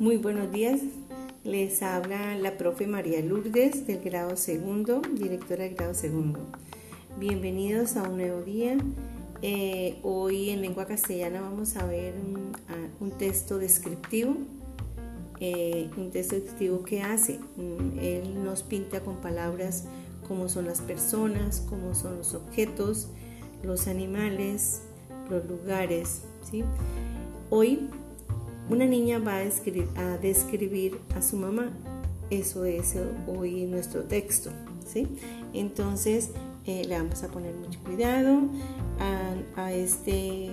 Muy buenos días. Les habla la profe María Lourdes del grado segundo, directora del grado segundo. Bienvenidos a un nuevo día. Eh, hoy en lengua castellana vamos a ver un, texto descriptivo. Eh, un texto descriptivo que hace. Mm, él nos pinta con palabras como son las personas, cómo son los objetos, los animales, los lugares. ¿sí? Hoy una niña va a describir a, su mamá. Eso es hoy nuestro texto. ¿sí? Entonces eh, le vamos a poner mucho cuidado a, este,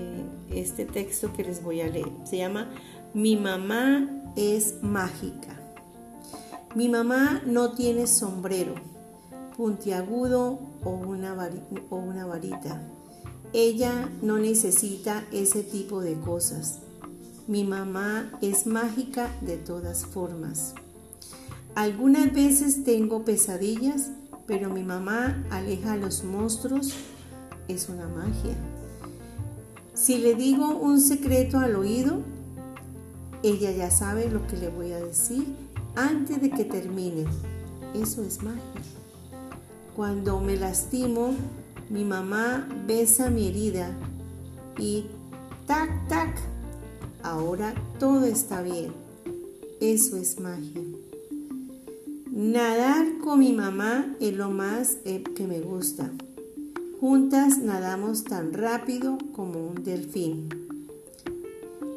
este texto que les voy a leer. Se llama Mi mamá es mágica. Mi mamá no tiene sombrero, puntiagudo o una varita. Ella no necesita ese tipo de cosas. Mi mamá es mágica de todas formas. Algunas veces tengo pesadillas, pero mi mamá aleja a los monstruos. Es una magia. Si le digo un secreto al oído, ella ya sabe lo que le voy a decir antes de que termine. Eso es magia. Cuando me lastimo, mi mamá besa mi herida y tac, tac, ahora todo está bien. Eso es magia. Nadar con mi mamá es lo más eh, que me gusta. Juntas nadamos tan rápido como un delfín.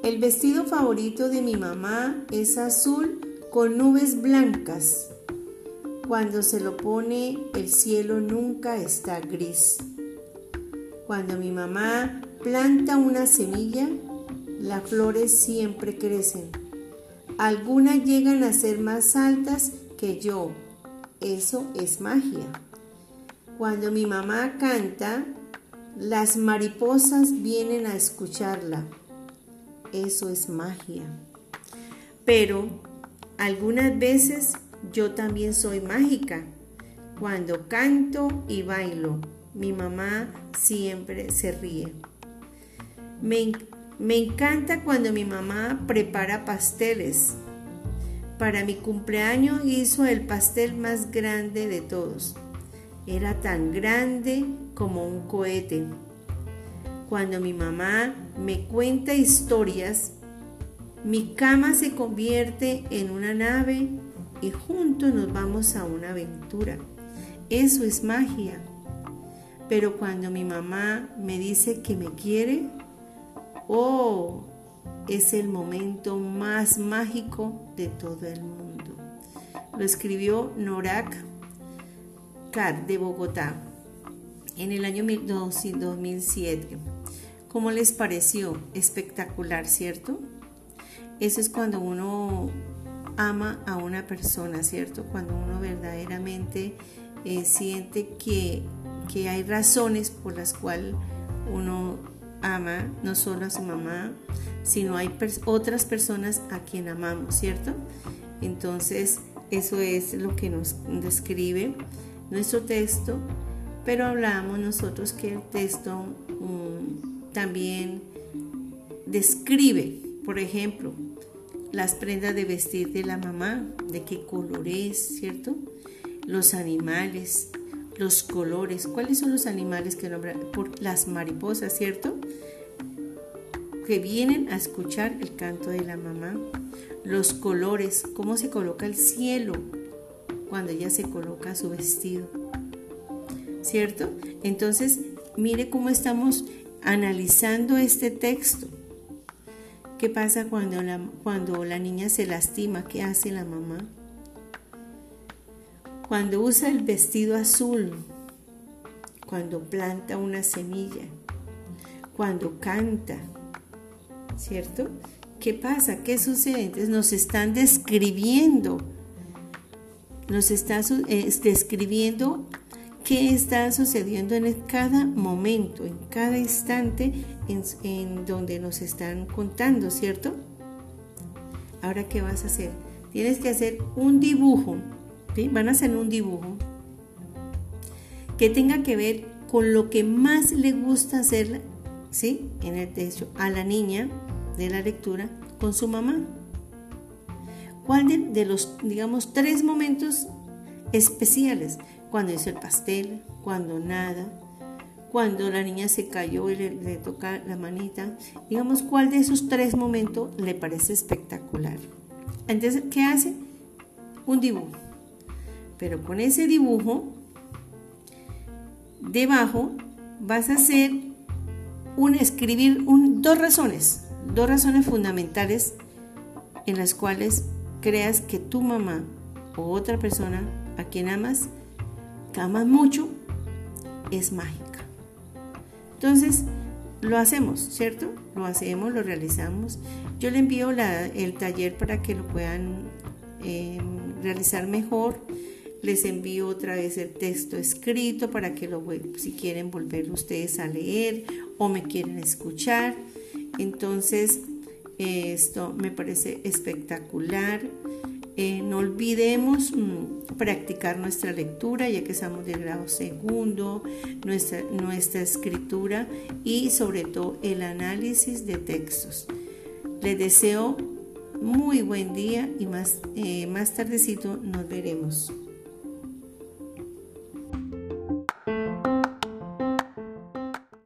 El vestido favorito de mi mamá es azul con nubes blancas. Cuando se lo pone, el cielo nunca está gris. Cuando mi mamá planta una semilla, las flores siempre crecen. Algunas llegan a ser más altas que yo. Eso es magia. Cuando mi mamá canta, las mariposas vienen a escucharla. Eso es magia. Pero algunas veces yo también soy mágica. Cuando canto y bailo, mi mamá siempre se ríe. Me, me encanta cuando mi mamá prepara pasteles. Para mi cumpleaños hizo el pastel más grande de todos. Era tan grande como un cohete. Cuando mi mamá me cuenta historias, mi cama se convierte en una nave y juntos nos vamos a una aventura. Eso es magia. Pero cuando mi mamá me dice que me quiere, Oh, es el momento más mágico de todo el mundo. Lo escribió Norak Kat de Bogotá en el año 2007. ¿Cómo les pareció? Espectacular, ¿cierto? Eso es cuando uno ama a una persona, ¿cierto? Cuando uno verdaderamente eh, siente que, que hay razones por las cuales uno ama no solo a su mamá, sino hay otras personas a quien amamos, ¿cierto? Entonces, eso es lo que nos describe nuestro texto, pero hablamos nosotros que el texto mm, también describe, por ejemplo, las prendas de vestir de la mamá, de qué color es, ¿cierto? Los animales, los colores. ¿Cuáles son los animales que nombran? Las mariposas, ¿cierto? Que vienen a escuchar el canto de la mamá. Los colores, cómo se coloca el cielo cuando ella se coloca su vestido. ¿Cierto? Entonces, mire cómo estamos analizando este texto. ¿Qué pasa cuando la, cuando la niña se lastima? ¿Qué hace la mamá? Cuando usa el vestido azul, cuando planta una semilla, cuando canta, ¿cierto? ¿Qué pasa? ¿Qué sucede? Entonces nos están describiendo, nos está describiendo qué está sucediendo en cada momento, en cada instante en, en donde nos están contando, ¿cierto? Ahora, ¿qué vas a hacer? Tienes que hacer un dibujo Van a hacer un dibujo que tenga que ver con lo que más le gusta hacer, ¿sí? En el texto, a la niña de la lectura con su mamá. ¿Cuál de, los, digamos, tres momentos especiales? Cuando hizo el pastel, cuando nada, cuando la niña se cayó y le, le, toca la manita. Digamos, ¿cuál de esos tres momentos le parece espectacular? Entonces, ¿qué hace? Un dibujo. Pero con ese dibujo, debajo vas a hacer un escribir dos razones, dos razones fundamentales en las cuales creas que tu mamá o otra persona a quien amas, que amas mucho, es mágica. Entonces, lo hacemos, ¿cierto? Lo hacemos, lo realizamos. Yo le envío el taller para que lo puedan em, realizar mejor. Les envío otra vez el texto escrito para que lo, si quieren volver ustedes a leer o me quieren escuchar. Entonces, esto me parece espectacular. Eh, no olvidemos mm, practicar nuestra lectura, ya que estamos de grado segundo, nuestra, escritura y sobre todo el análisis de textos. Les deseo muy buen día y más, eh, más tardecito nos veremos.